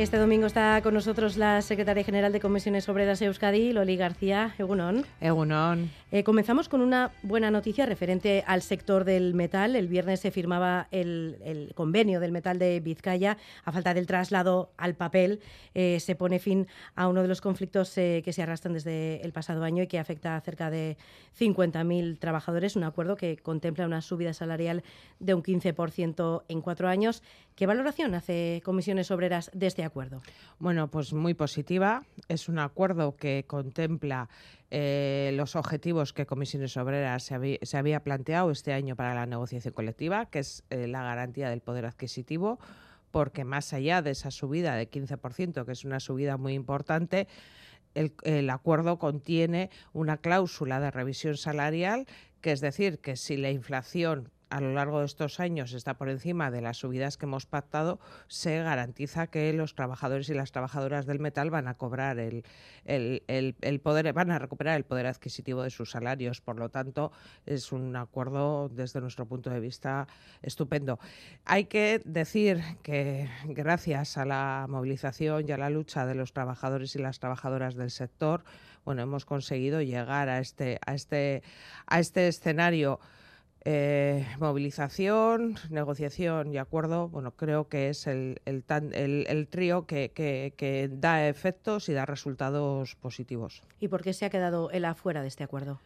Este domingo está con nosotros la secretaria general de Comisiones Obreras Euskadi, Loli García. Egunon. Egunon. Eh, comenzamos con una buena noticia referente al sector del metal. El viernes se firmaba el, convenio del metal de Vizcaya. A falta del traslado al papel, eh, se pone fin a uno de los conflictos eh, que se arrastran desde el pasado año y que afecta a cerca de 50.000 trabajadores. Un acuerdo que contempla una subida salarial de un 15% en cuatro años. ¿Qué valoración hace Comisiones Obreras de este acuerdo? Bueno, pues muy positiva. Es un acuerdo que contempla eh, los objetivos que Comisiones Obreras se, había planteado este año para la negociación colectiva, que es eh, la garantía del poder adquisitivo, porque más allá de esa subida de 15%, que es una subida muy importante, el, acuerdo contiene una cláusula de revisión salarial, que es decir, que si la inflación a lo largo de estos años está por encima de las subidas que hemos pactado, se garantiza que los trabajadores y las trabajadoras del metal van a cobrar el, el, poder, van a recuperar el poder adquisitivo de sus salarios. Por lo tanto, es un acuerdo desde nuestro punto de vista estupendo. Hay que decir que gracias a la movilización y a la lucha de los trabajadores y las trabajadoras del sector, bueno, hemos conseguido llegar a este, a este, a este escenario eh, movilización, negociación y acuerdo, bueno, creo que es el, el, trío que, que, da efectos y da resultados positivos. ¿Y por qué se ha quedado él afuera de este acuerdo?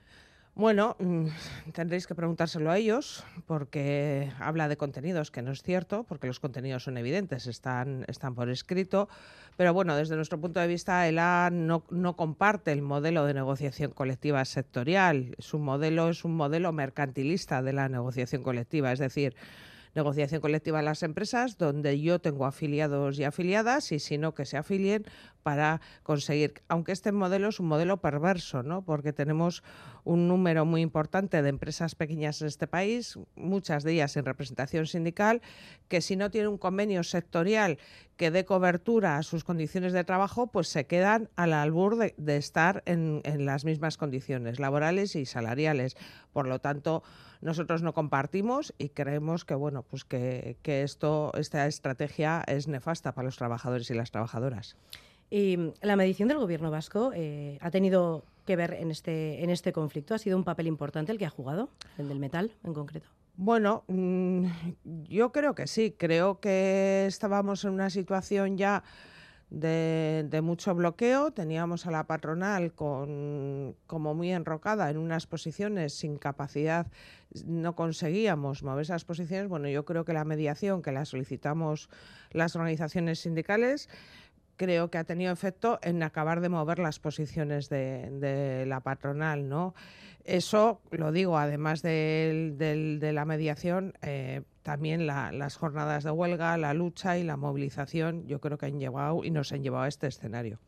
Bueno, mm, tendréis que preguntárselo a ellos, porque habla de contenidos, que no es cierto, porque los contenidos son evidentes, están, están por escrito. Pero bueno, desde nuestro punto de vista, ELA no, no comparte el modelo de negociación colectiva sectorial. Su modelo es un modelo mercantilista de la negociación colectiva, es decir, negociación colectiva en las empresas, donde yo tengo afiliados y afiliadas y si no que se afilien para conseguir, aunque este modelo es un modelo perverso, ¿no? porque tenemos un número muy importante de empresas pequeñas en este país, muchas de ellas en representación sindical, que si no tienen un convenio sectorial que dé cobertura a sus condiciones de trabajo, pues se quedan al albur de, estar en las mismas condiciones laborales y salariales. Por lo tanto, nosotros no compartimos y creemos que bueno pues que, esto esta estrategia es nefasta para los trabajadores y las trabajadoras. Y la medición del gobierno vasco eh, ha tenido que ver en este, en este conflicto. ¿Ha sido un papel importante el que ha jugado, el del metal en concreto? Bueno, mm, yo creo que sí. Creo que estábamos en una situación ya de, mucho bloqueo. Teníamos a la patronal con, como muy enrocada en unas posiciones sin capacidad, no conseguíamos mover esas posiciones. Bueno, yo creo que la mediación que la solicitamos las organizaciones sindicales creo que ha tenido efecto en acabar de mover las posiciones de, la patronal, ¿no? Eso, lo digo, además de, la mediación, eh, también las jornadas de huelga, la lucha y la movilización, yo creo que han llevado y nos han llevado a este escenario.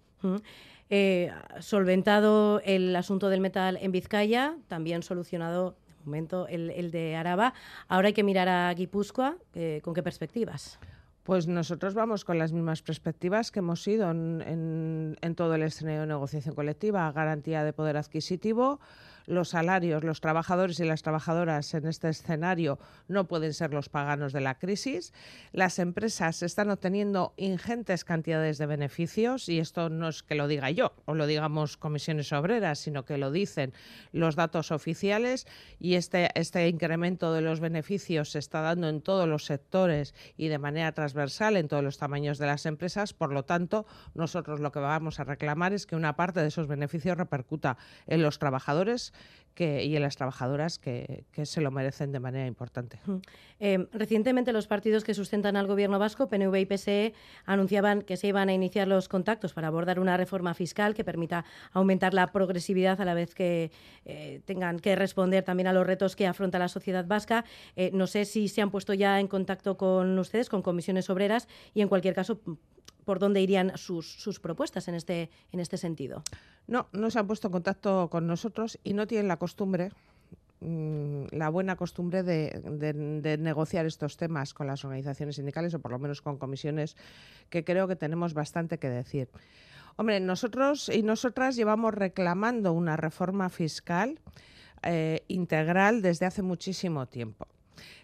Eh, solventado el asunto del metal en Vizcaya, también solucionado de momento el, de Araba. Ahora hay que mirar a Guipúzcoa. Eh, ¿Con qué perspectivas? Pues nosotros vamos con las mismas perspectivas que hemos ido en, en todo el escenario de negociación colectiva, garantía de poder adquisitivo, los salarios, los trabajadores y las trabajadoras en este escenario no pueden ser los paganos de la crisis. Las empresas están obteniendo ingentes cantidades de beneficios y esto no es que lo diga yo o lo digamos comisiones obreras, sino que lo dicen los datos oficiales y este, este incremento de los beneficios se está dando en todos los sectores y de manera transversal en todos los tamaños de las empresas. Por lo tanto, nosotros lo que vamos a reclamar es que una parte de esos beneficios repercuta en los trabajadores y en las trabajadoras que, se lo merecen de manera importante. Eh, recientemente los partidos que sustentan al gobierno vasco, PNV y PSE, anunciaban que se iban a iniciar los contactos para abordar una reforma fiscal que permita aumentar la progresividad a la vez que eh, tengan que responder también a los retos que afronta la sociedad vasca. Eh, no sé si se han puesto ya en contacto con ustedes, con comisiones obreras, y en cualquier caso, por dónde irían sus, sus propuestas en este, en este sentido. No, no se han puesto en contacto con nosotros y no tienen la costumbre mm, la buena costumbre de, negociar estos temas con las organizaciones sindicales o por lo menos con comisiones que creo que tenemos bastante que decir. Hombre, nosotros y nosotras llevamos reclamando una reforma fiscal eh, integral desde hace muchísimo tiempo.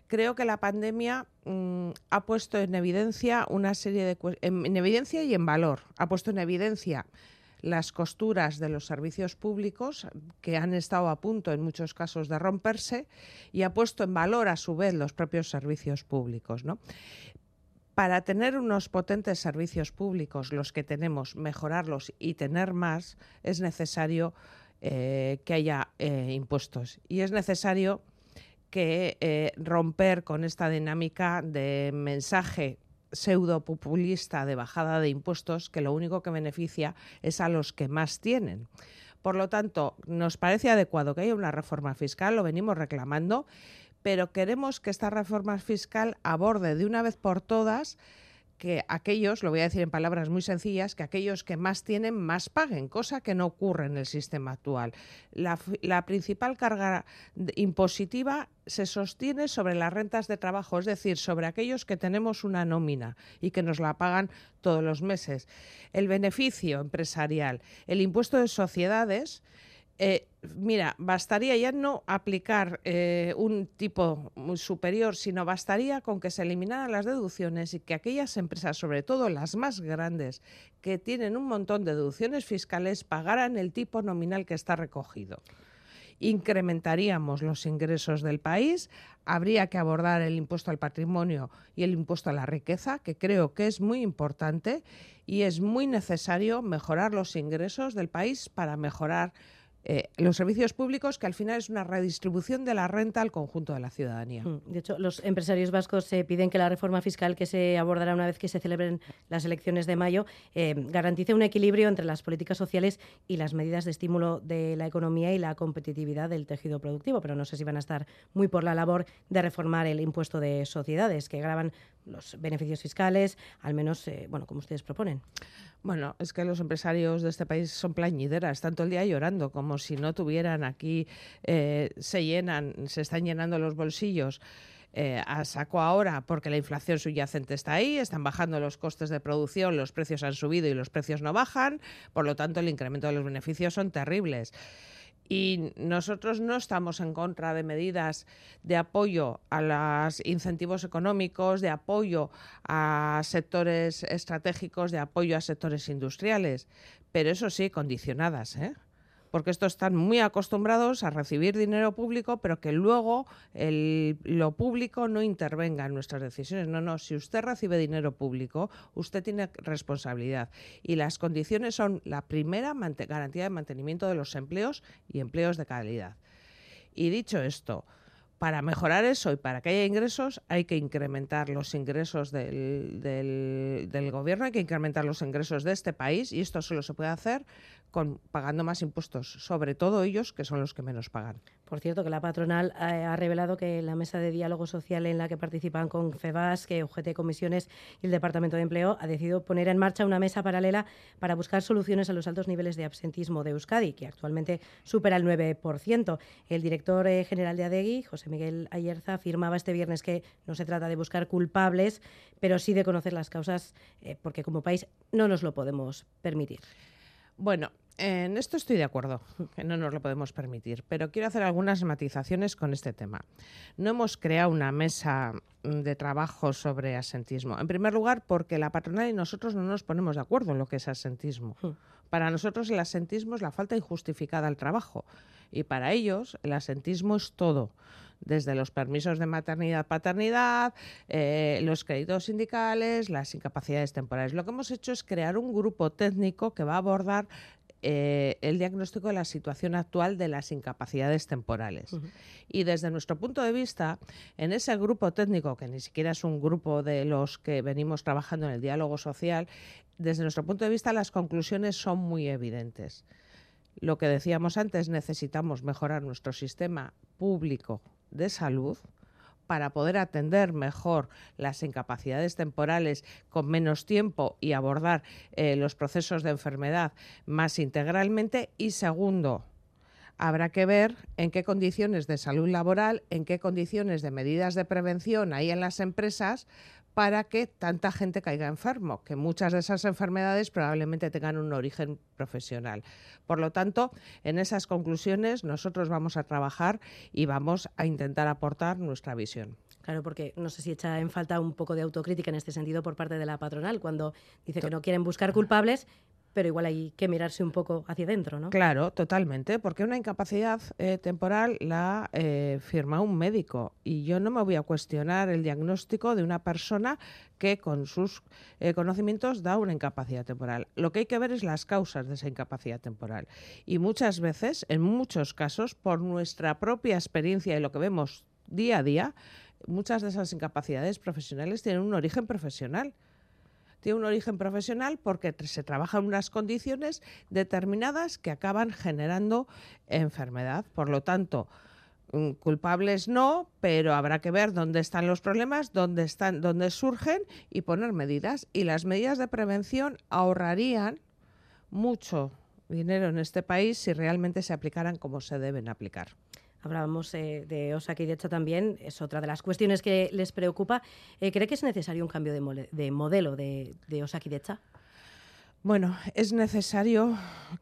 Creo que la pandemia mm, ha puesto en evidencia una serie de en evidencia y en valor. Ha puesto en evidencia las costuras de los servicios públicos que han estado a punto en muchos casos de romperse y ha puesto en valor a su vez los propios servicios públicos. ¿no? Para tener unos potentes servicios públicos, los que tenemos, mejorarlos y tener más, es necesario eh, que haya eh, impuestos y es necesario que eh, romper con esta dinámica de mensaje pseudo-populista de bajada de impuestos que lo único que beneficia es a los que más tienen. Por lo tanto, nos parece adecuado que haya una reforma fiscal, lo venimos reclamando, pero queremos que esta reforma fiscal aborde de una vez por todas que aquellos, lo voy a decir en palabras muy sencillas, que aquellos que más tienen más paguen, cosa que no ocurre en el sistema actual. La, principal carga impositiva se sostiene sobre las rentas de trabajo, es decir, sobre aquellos que tenemos una nómina y que nos la pagan todos los meses. El beneficio empresarial, el impuesto de sociedades, eh, mira, bastaría ya no aplicar eh, un tipo superior, sino bastaría con que se eliminaran las deducciones y que aquellas empresas, sobre todo las más grandes, que tienen un montón de deducciones fiscales, pagaran el tipo nominal que está recogido. Incrementaríamos los ingresos del país, habría que abordar el impuesto al patrimonio y el impuesto a la riqueza, que creo que es muy importante y es muy necesario mejorar los ingresos del país para mejorar eh, los servicios públicos, que al final es una redistribución de la renta al conjunto de la ciudadanía. Hmm. De hecho, los empresarios vascos se piden que la reforma fiscal que se abordará una vez que se celebren las elecciones de mayo eh, garantice un equilibrio entre las políticas sociales y las medidas de estímulo de la economía y la competitividad del tejido productivo. Pero no sé si van a estar muy por la labor de reformar el impuesto de sociedades, que graban los beneficios fiscales, al menos, eh, bueno, como ustedes proponen. Bueno, es que los empresarios de este país son plañideras, tanto el día llorando como si no tuvieran aquí, eh, se llenan, se están llenando los bolsillos. Eh, a saco ahora porque la inflación subyacente está ahí, están bajando los costes de producción, los precios han subido y los precios no bajan, por lo tanto el incremento de los beneficios son terribles. Y nosotros no estamos en contra de medidas de apoyo a los incentivos económicos, de apoyo a sectores estratégicos, de apoyo a sectores industriales, pero eso sí, condicionadas. ¿eh? Porque estos están muy acostumbrados a recibir dinero público, pero que luego lo público no intervenga en nuestras decisiones. No, no, si usted recibe dinero público, usted tiene responsabilidad. Y las condiciones son la primera garantía de mantenimiento de los empleos y empleos de calidad. Y dicho esto, para mejorar eso y para que haya ingresos hay que incrementar los ingresos del, del, gobierno, hay que incrementar los ingresos de este país y esto solo se puede hacer con, pagando más impuestos, sobre todo ellos que son los que menos pagan. Por cierto, que la patronal eh, ha revelado que la mesa de diálogo social en la que participan con FEBAS, que UGT Comisiones y el Departamento de Empleo ha decidido poner en marcha una mesa paralela para buscar soluciones a los altos niveles de absentismo de Euskadi, que actualmente supera el 9%. El director eh, general de ADEGI, José Miguel Ayerza, afirmaba este viernes que no se trata de buscar culpables, pero sí de conocer las causas, eh, porque como país no nos lo podemos permitir. Bueno, en esto estoy de acuerdo, que no nos lo podemos permitir, pero quiero hacer algunas matizaciones con este tema. No hemos creado una mesa de trabajo sobre asentismo. En primer lugar, porque la patronal y nosotros no nos ponemos de acuerdo en lo que es asentismo. Hmm. Para nosotros el asentismo es la falta injustificada al trabajo y para ellos el asentismo es todo desde los permisos de maternidad, paternidad, eh, los créditos sindicales, las incapacidades temporales. Lo que hemos hecho es crear un grupo técnico que va a abordar eh, el diagnóstico de la situación actual de las incapacidades temporales. Y desde nuestro punto de vista, en ese grupo técnico, que ni siquiera es un grupo de los que venimos trabajando en el diálogo social, desde nuestro punto de vista las conclusiones son muy evidentes. Lo que decíamos antes, necesitamos mejorar nuestro sistema público de salud para poder atender mejor las incapacidades temporales con menos tiempo y abordar eh, los procesos de enfermedad más integralmente. Y segundo, habrá que ver en qué condiciones de salud laboral, en qué condiciones de medidas de prevención hay en las empresas para que tanta gente caiga enfermo, que muchas de esas enfermedades probablemente tengan un origen profesional. Por lo tanto, en esas conclusiones nosotros vamos a trabajar y vamos a intentar aportar nuestra visión. Claro, porque no sé si echa en falta un poco de autocrítica en este sentido por parte de la patronal, cuando dice que no quieren buscar culpables, pero igual hay que mirarse un poco hacia adentro, ¿no? Claro, totalmente, porque una incapacidad eh, temporal la eh, firma un médico y yo no me voy a cuestionar el diagnóstico de una persona que con sus eh, conocimientos da una incapacidad temporal. Lo que hay que ver es las causas de esa incapacidad temporal y muchas veces, en muchos casos, por nuestra propia experiencia y lo que vemos día a día, muchas de esas incapacidades profesionales tienen un origen profesional tiene un origen profesional porque se trabaja en unas condiciones determinadas que acaban generando enfermedad. Por lo tanto, mm, culpables no, pero habrá que ver dónde están los problemas, dónde están, dónde surgen y poner medidas. Y las medidas de prevención ahorrarían mucho dinero en este país si realmente se aplicaran como se deben aplicar. Hablábamos eh, de Osakidecha también, es otra de las cuestiones que les preocupa. Eh, ¿Cree que es necesario un cambio de, modelo de, de Osakidecha? Bueno, es necesario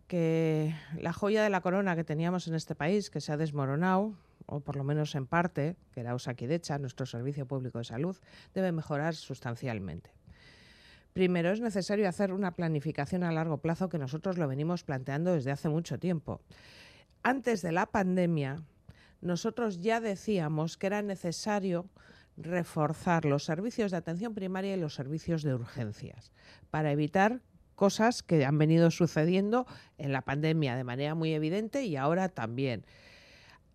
que la joya de la corona que teníamos en este país, que se ha desmoronado, o por lo menos en parte, que era Osakidecha, nuestro servicio público de salud, debe mejorar sustancialmente. Primero, es necesario hacer una planificación a largo plazo que nosotros lo venimos planteando desde hace mucho tiempo. Antes de la pandemia, nosotros ya decíamos que era necesario reforzar los servicios de atención primaria y los servicios de urgencias para evitar cosas que han venido sucediendo en la pandemia de manera muy evidente y ahora también.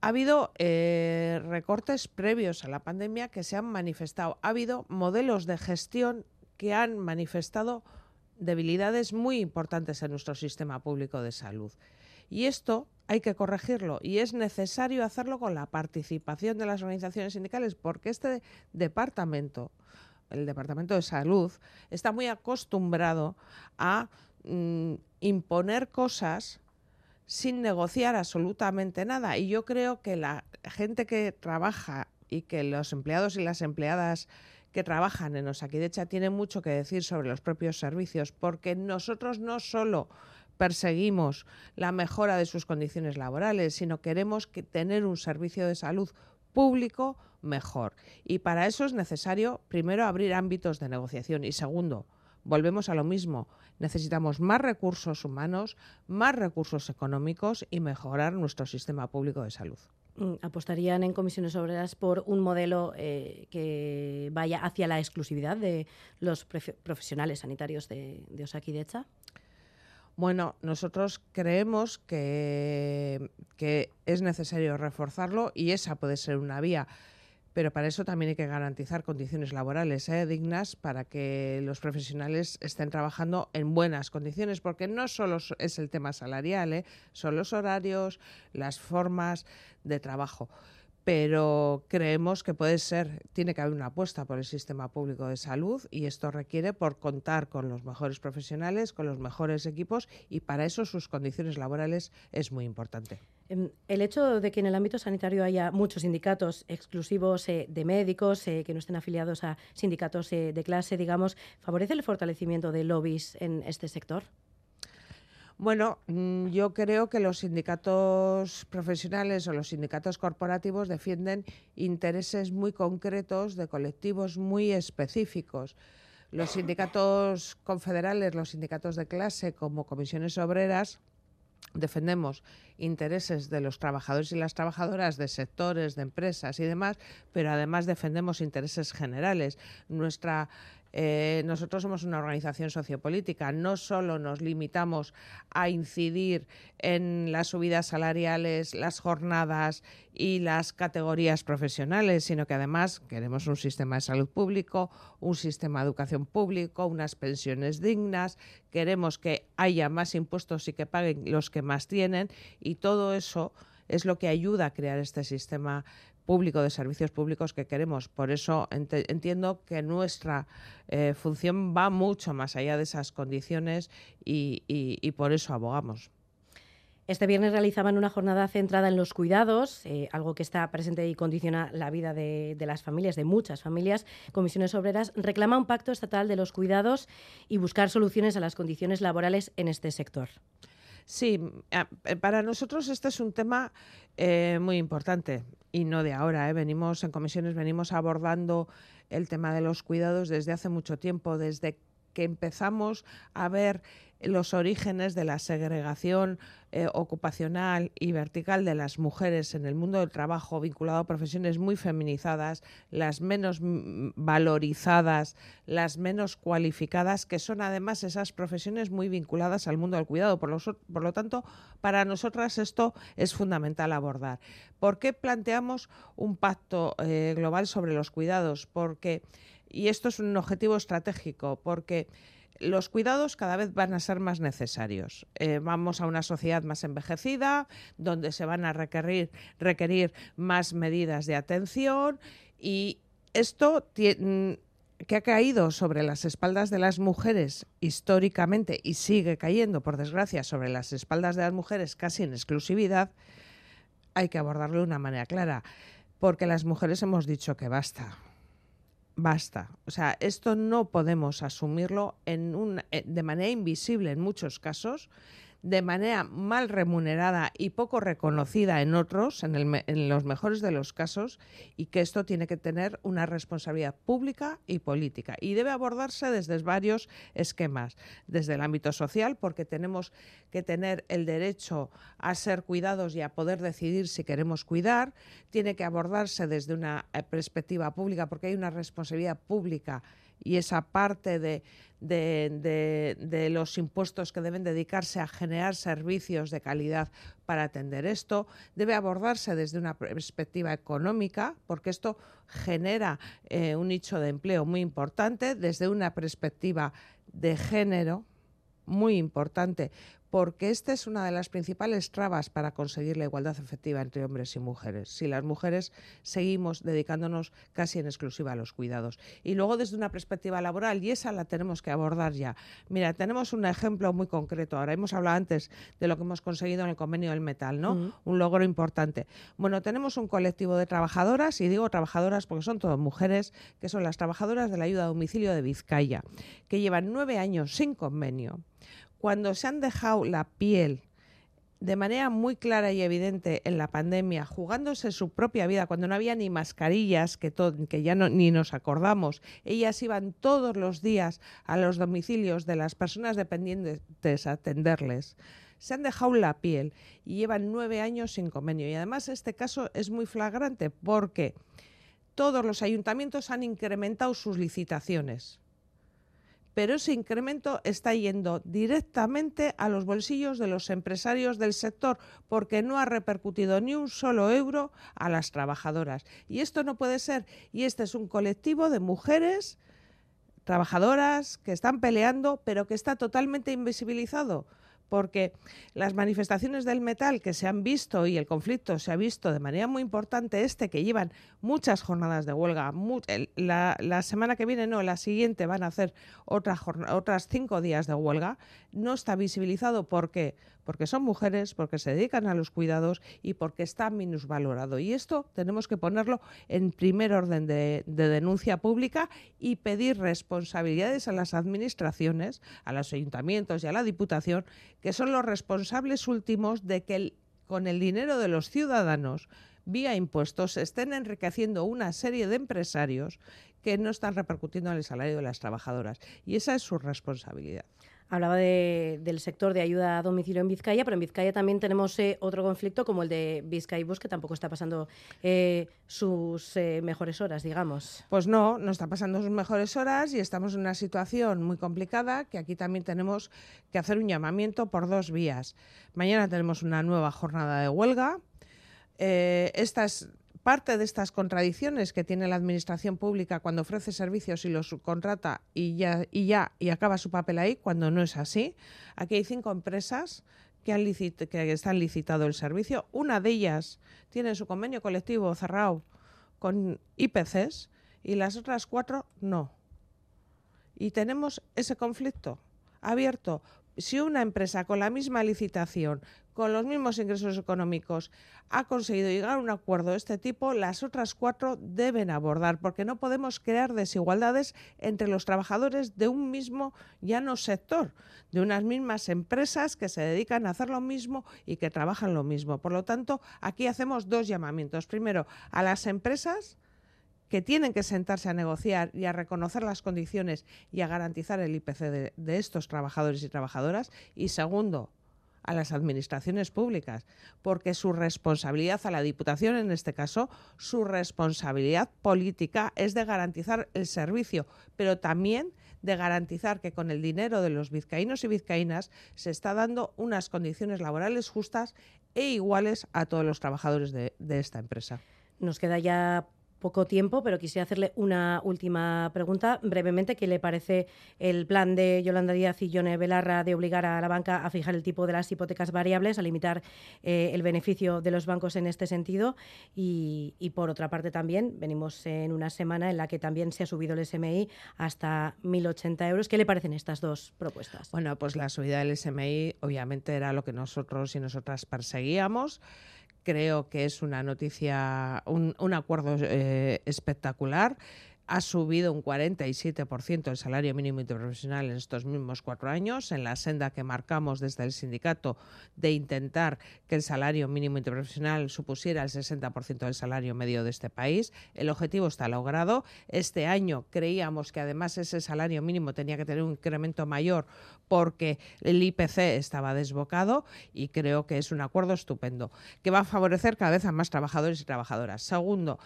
Ha habido eh, recortes previos a la pandemia que se han manifestado. Ha habido modelos de gestión que han manifestado debilidades muy importantes en nuestro sistema público de salud. Y esto hay que corregirlo y es necesario hacerlo con la participación de las organizaciones sindicales porque este departamento, el Departamento de Salud, está muy acostumbrado a mm, imponer cosas sin negociar absolutamente nada. Y yo creo que la gente que trabaja y que los empleados y las empleadas que trabajan en Osakidecha tienen mucho que decir sobre los propios servicios, porque nosotros no solo perseguimos la mejora de sus condiciones laborales, sino queremos que tener un servicio de salud público mejor. Y para eso es necesario, primero, abrir ámbitos de negociación y segundo, volvemos a lo mismo, necesitamos más recursos humanos, más recursos económicos y mejorar nuestro sistema público de salud. Mm, ¿Apostarían en comisiones obreras por un modelo eh, que vaya hacia la exclusividad de los profesionales sanitarios de, de Osakidecha? Bueno, nosotros creemos que, es necesario reforzarlo y esa puede ser una vía pero para eso también hay que garantizar condiciones laborales ¿eh? dignas para que los profesionales estén trabajando en buenas condiciones, porque no solo es el tema salarial, ¿eh? son los horarios, las formas de trabajo pero creemos que puede ser, tiene que haber una apuesta por el sistema público de salud y esto requiere por contar con los mejores profesionales, con los mejores equipos y para eso sus condiciones laborales es muy importante. Em, el hecho de que en el ámbito sanitario haya muchos sindicatos exclusivos eh, de médicos eh, que no estén afiliados a sindicatos eh, de clase, digamos, ¿favorece el fortalecimiento de lobbies en este sector? Bueno, mm, yo creo que los sindicatos profesionales o los sindicatos corporativos defienden intereses muy concretos de colectivos muy específicos. Los sindicatos confederales, los sindicatos de clase como comisiones obreras, defendemos intereses de los trabajadores y las trabajadoras de sectores, de empresas y demás, pero además defendemos intereses generales. Nuestra eh, nosotros somos una organización sociopolítica, no solo nos limitamos a incidir en las subidas salariales, las jornadas y las categorías profesionales, sino que además queremos un sistema de salud público, un sistema de educación público, unas pensiones dignas, queremos que haya más impuestos y que paguen los que más tienen. Y todo eso es lo que ayuda a crear este sistema público de servicios públicos que queremos. Por eso entiendo que nuestra eh, función va mucho más allá de esas condiciones y, por eso abogamos. Este viernes realizaban una jornada centrada en los cuidados, eh, algo que está presente y condiciona la vida de, las familias, de muchas familias. Comisiones Obreras reclama un pacto estatal de los cuidados y buscar soluciones a las condiciones laborales en este sector. Sí, eh, para nosotros este es un tema eh, muy importante y no de ahora. Venimos en comisiones, venimos abordando el tema de los cuidados desde hace mucho tiempo, desde que empezamos a ver los orígenes de la segregación eh, ocupacional y vertical de las mujeres en el mundo del trabajo vinculado a profesiones muy feminizadas, las menos valorizadas, las menos cualificadas, que son además esas profesiones muy vinculadas al mundo del cuidado. Por lo, tanto, para nosotras esto es fundamental abordar. ¿Por qué planteamos un pacto eh, global sobre los cuidados? Porque, y esto es un objetivo estratégico, porque los cuidados cada vez van a ser más necesarios. Eh, vamos a una sociedad más envejecida, donde se van a requerir, requerir más medidas de atención y esto mm, que ha caído sobre las espaldas de las mujeres históricamente y sigue cayendo, por desgracia, sobre las espaldas de las mujeres casi en exclusividad, hay que abordarlo de una manera clara, porque las mujeres hemos dicho que basta basta. O sea, esto no podemos asumirlo en un, eh, de manera invisible en muchos casos de manera mal remunerada y poco reconocida en otros, en, en, los mejores de los casos, y que esto tiene que tener una responsabilidad pública y política. Y debe abordarse desde varios esquemas, desde el ámbito social, porque tenemos que tener el derecho a ser cuidados y a poder decidir si queremos cuidar, tiene que abordarse desde una eh, perspectiva pública, porque hay una responsabilidad pública y esa parte de, de, los impuestos que deben dedicarse a generar servicios de calidad para atender esto, debe abordarse desde una perspectiva económica, porque esto genera eh, un nicho de empleo muy importante, desde una perspectiva de género muy importante, porque esta es una de las principales trabas para conseguir la igualdad efectiva entre hombres y mujeres. Si las mujeres seguimos dedicándonos casi en exclusiva a los cuidados. Y luego desde una perspectiva laboral, y esa la tenemos que abordar ya. Mira, tenemos un ejemplo muy concreto. Ahora hemos hablado antes de lo que hemos conseguido en el convenio del metal, ¿no? Un logro importante. Bueno, tenemos un colectivo de trabajadoras, y digo trabajadoras porque son todas mujeres, que son las trabajadoras de la ayuda a domicilio de Vizcaya, que llevan nueve años sin convenio cuando se han dejado la piel de manera muy clara y evidente en la pandemia, jugándose su propia vida, cuando no había ni mascarillas, que, que ya no, ni nos acordamos, ellas iban todos los días a los domicilios de las personas dependientes a atenderles. Se han dejado la piel y llevan nueve años sin convenio. Y además este caso es muy flagrante porque todos los ayuntamientos han incrementado sus licitaciones pero ese incremento está yendo directamente a los bolsillos de los empresarios del sector porque no ha repercutido ni un solo euro a las trabajadoras. Y esto no puede ser. Y este es un colectivo de mujeres trabajadoras que están peleando, pero que está totalmente invisibilizado porque las manifestaciones del metal que se han visto y el conflicto se ha visto de manera muy importante, este que llevan muchas jornadas de huelga, la, semana que viene, no, la siguiente van a hacer otra otras cinco días de huelga, no está visibilizado porque porque son mujeres, porque se dedican a los cuidados y porque está minusvalorado. Y esto tenemos que ponerlo en primer orden de, denuncia pública y pedir responsabilidades a las administraciones, a los ayuntamientos y a la Diputación, que son los responsables últimos de que con el dinero de los ciudadanos vía impuestos se estén enriqueciendo una serie de empresarios que no están repercutiendo en el salario de las trabajadoras. Y esa es su responsabilidad. Hablaba del sector de ayuda a domicilio en Vizcaya, pero en Vizcaya también tenemos eh, otro conflicto como el de Vizcaibus, que tampoco está pasando eh, sus eh, mejores horas, digamos. Pues no, no está pasando sus mejores horas y estamos en una situación muy complicada que aquí también tenemos que hacer un llamamiento por dos vías. Mañana tenemos una nueva jornada de huelga. estas parte de estas contradicciones que tiene la administración pública cuando ofrece servicios y los subcontrata y ya, y ya y acaba su papel ahí, cuando no es así. Aquí hay cinco empresas que, han que están licitado el servicio. Una de ellas tiene su convenio colectivo cerrado con IPCs y las otras cuatro no. Y tenemos ese conflicto abierto si una empresa con la misma licitación, con los mismos ingresos económicos, ha conseguido llegar a un acuerdo de este tipo, las otras cuatro deben abordar, porque no podemos crear desigualdades entre los trabajadores de un mismo ya no sector, de unas mismas empresas que se dedican a hacer lo mismo y que trabajan lo mismo. Por lo tanto, aquí hacemos dos llamamientos. Primero, a las empresas que tienen que sentarse a negociar y a reconocer las condiciones y a garantizar el IPC de, estos trabajadores y trabajadoras. Y segundo, a las administraciones públicas, porque su responsabilidad, a la Diputación en este caso, su responsabilidad política es de garantizar el servicio, pero también de garantizar que con el dinero de los vizcaínos y vizcaínas se está dando unas condiciones laborales justas e iguales a todos los trabajadores de, de esta empresa. Nos queda ya poco tiempo, pero quisiera hacerle una última pregunta brevemente. ¿Qué le parece el plan de Yolanda Díaz y Yone Belarra de obligar a la banca a fijar el tipo de las hipotecas variables, a limitar eh, el beneficio de los bancos en este sentido? Y, y, por otra parte también, venimos en una semana en la que también se ha subido el SMI hasta 1.080 euros. ¿Qué le parecen estas dos propuestas? Bueno, pues la subida del SMI obviamente era lo que nosotros y nosotras perseguíamos creo que es una noticia, un, un acuerdo eh, espectacular ha subido un 47% el salario mínimo interprofesional en estos mismos cuatro años, en la senda que marcamos desde el sindicato de intentar que el salario mínimo interprofesional supusiera el 60% del salario medio de este país. El objetivo está logrado. Este año creíamos que además ese salario mínimo tenía que tener un incremento mayor porque el IPC estaba desbocado y creo que es un acuerdo estupendo que va a favorecer cada vez a más trabajadores y trabajadoras. Segundo,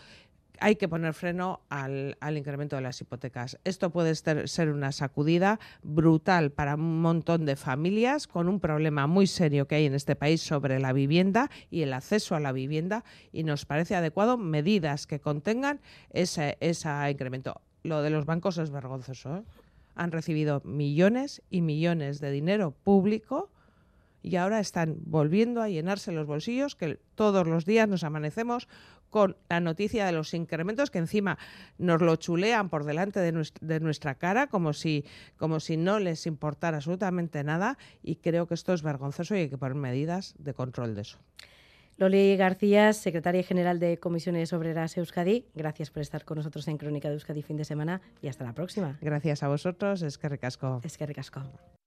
hay que poner freno al, al, incremento de las hipotecas. Esto puede ser una sacudida brutal para un montón de familias con un problema muy serio que hay en este país sobre la vivienda y el acceso a la vivienda y nos parece adecuado medidas que contengan ese, ese incremento. Lo de los bancos es vergonzoso. ¿eh? Han recibido millones y millones de dinero público y ahora están volviendo a llenarse los bolsillos que todos los días nos amanecemos con la noticia de los incrementos que encima nos lo chulean por delante de, nuestra, de nuestra cara como si, como si no les importara absolutamente nada y creo que esto es vergonzoso y hay que poner medidas de control de eso. Loli García, secretaria general de Comisiones Obreras Euskadi, gracias por estar con nosotros en Crónica de Euskadi fin de semana y hasta la próxima. Gracias a vosotros, es que recasco. Es que recasco.